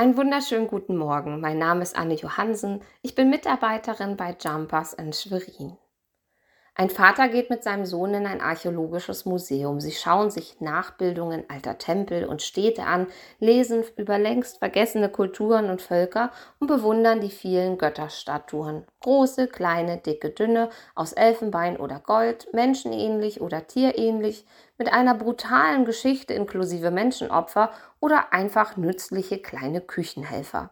Einen wunderschönen guten Morgen. Mein Name ist Anne Johansen. Ich bin Mitarbeiterin bei Jumpers in Schwerin. Ein Vater geht mit seinem Sohn in ein archäologisches Museum. Sie schauen sich Nachbildungen alter Tempel und Städte an, lesen über längst vergessene Kulturen und Völker und bewundern die vielen Götterstatuen. Große, kleine, dicke, dünne, aus Elfenbein oder Gold, menschenähnlich oder tierähnlich, mit einer brutalen Geschichte inklusive Menschenopfer oder einfach nützliche kleine Küchenhelfer.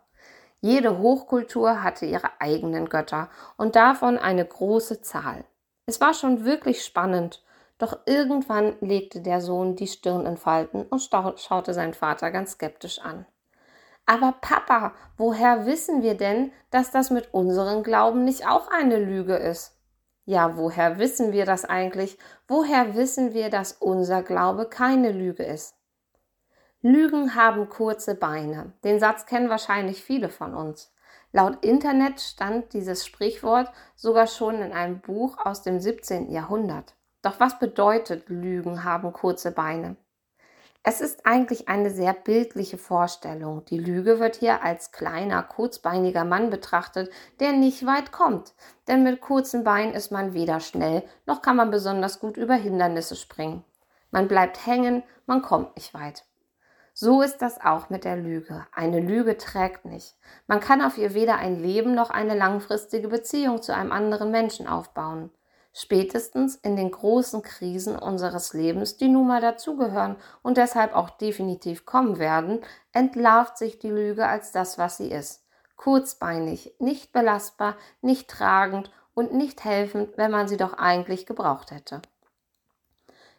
Jede Hochkultur hatte ihre eigenen Götter und davon eine große Zahl. Es war schon wirklich spannend, doch irgendwann legte der Sohn die Stirn in Falten und schaute seinen Vater ganz skeptisch an. Aber Papa, woher wissen wir denn, dass das mit unserem Glauben nicht auch eine Lüge ist? Ja, woher wissen wir das eigentlich? Woher wissen wir, dass unser Glaube keine Lüge ist? Lügen haben kurze Beine. Den Satz kennen wahrscheinlich viele von uns. Laut Internet stand dieses Sprichwort sogar schon in einem Buch aus dem 17. Jahrhundert. Doch was bedeutet Lügen haben kurze Beine? Es ist eigentlich eine sehr bildliche Vorstellung. Die Lüge wird hier als kleiner, kurzbeiniger Mann betrachtet, der nicht weit kommt. Denn mit kurzen Beinen ist man weder schnell, noch kann man besonders gut über Hindernisse springen. Man bleibt hängen, man kommt nicht weit. So ist das auch mit der Lüge. Eine Lüge trägt nicht. Man kann auf ihr weder ein Leben noch eine langfristige Beziehung zu einem anderen Menschen aufbauen. Spätestens in den großen Krisen unseres Lebens, die nun mal dazugehören und deshalb auch definitiv kommen werden, entlarvt sich die Lüge als das, was sie ist. Kurzbeinig, nicht belastbar, nicht tragend und nicht helfend, wenn man sie doch eigentlich gebraucht hätte.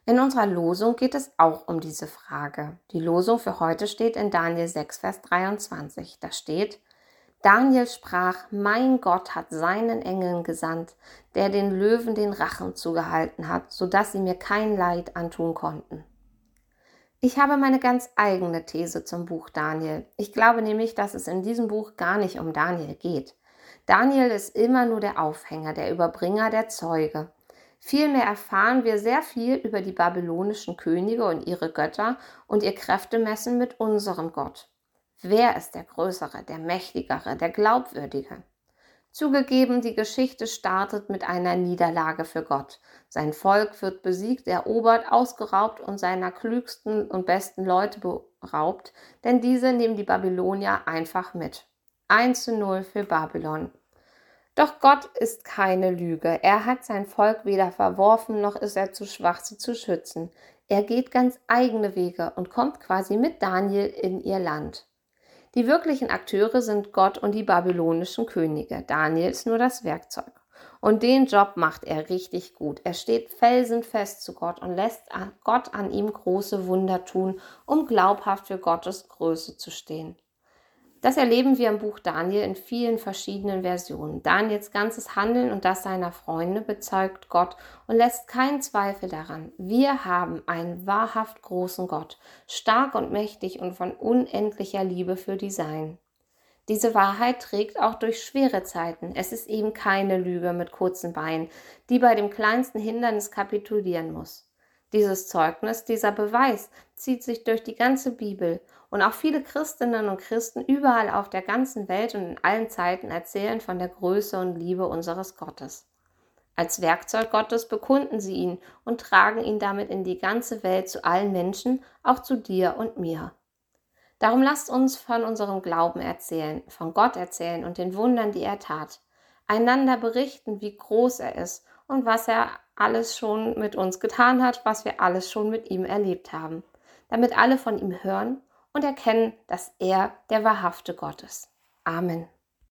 In unserer Losung geht es auch um diese Frage. Die Losung für heute steht in Daniel 6, Vers 23. Da steht, Daniel sprach, mein Gott hat seinen Engeln gesandt, der den Löwen den Rachen zugehalten hat, so dass sie mir kein Leid antun konnten. Ich habe meine ganz eigene These zum Buch Daniel. Ich glaube nämlich, dass es in diesem Buch gar nicht um Daniel geht. Daniel ist immer nur der Aufhänger, der Überbringer, der Zeuge. Vielmehr erfahren wir sehr viel über die babylonischen Könige und ihre Götter und ihr Kräftemessen mit unserem Gott. Wer ist der Größere, der Mächtigere, der Glaubwürdige? Zugegeben, die Geschichte startet mit einer Niederlage für Gott. Sein Volk wird besiegt, erobert, ausgeraubt und seiner klügsten und besten Leute beraubt, denn diese nehmen die Babylonier einfach mit. 1 zu 0 für Babylon. Doch Gott ist keine Lüge. Er hat sein Volk weder verworfen, noch ist er zu schwach, sie zu schützen. Er geht ganz eigene Wege und kommt quasi mit Daniel in ihr Land. Die wirklichen Akteure sind Gott und die babylonischen Könige. Daniel ist nur das Werkzeug. Und den Job macht er richtig gut. Er steht felsenfest zu Gott und lässt Gott an ihm große Wunder tun, um glaubhaft für Gottes Größe zu stehen. Das erleben wir im Buch Daniel in vielen verschiedenen Versionen. Daniels ganzes Handeln und das seiner Freunde bezeugt Gott und lässt keinen Zweifel daran. Wir haben einen wahrhaft großen Gott, stark und mächtig und von unendlicher Liebe für die Sein. Diese Wahrheit trägt auch durch schwere Zeiten. Es ist eben keine Lüge mit kurzen Beinen, die bei dem kleinsten Hindernis kapitulieren muss. Dieses Zeugnis, dieser Beweis zieht sich durch die ganze Bibel und auch viele Christinnen und Christen überall auf der ganzen Welt und in allen Zeiten erzählen von der Größe und Liebe unseres Gottes. Als Werkzeug Gottes bekunden sie ihn und tragen ihn damit in die ganze Welt zu allen Menschen, auch zu dir und mir. Darum lasst uns von unserem Glauben erzählen, von Gott erzählen und den Wundern, die er tat, einander berichten, wie groß er ist und was er alles schon mit uns getan hat, was wir alles schon mit ihm erlebt haben, damit alle von ihm hören und erkennen, dass er der wahrhafte Gott ist. Amen.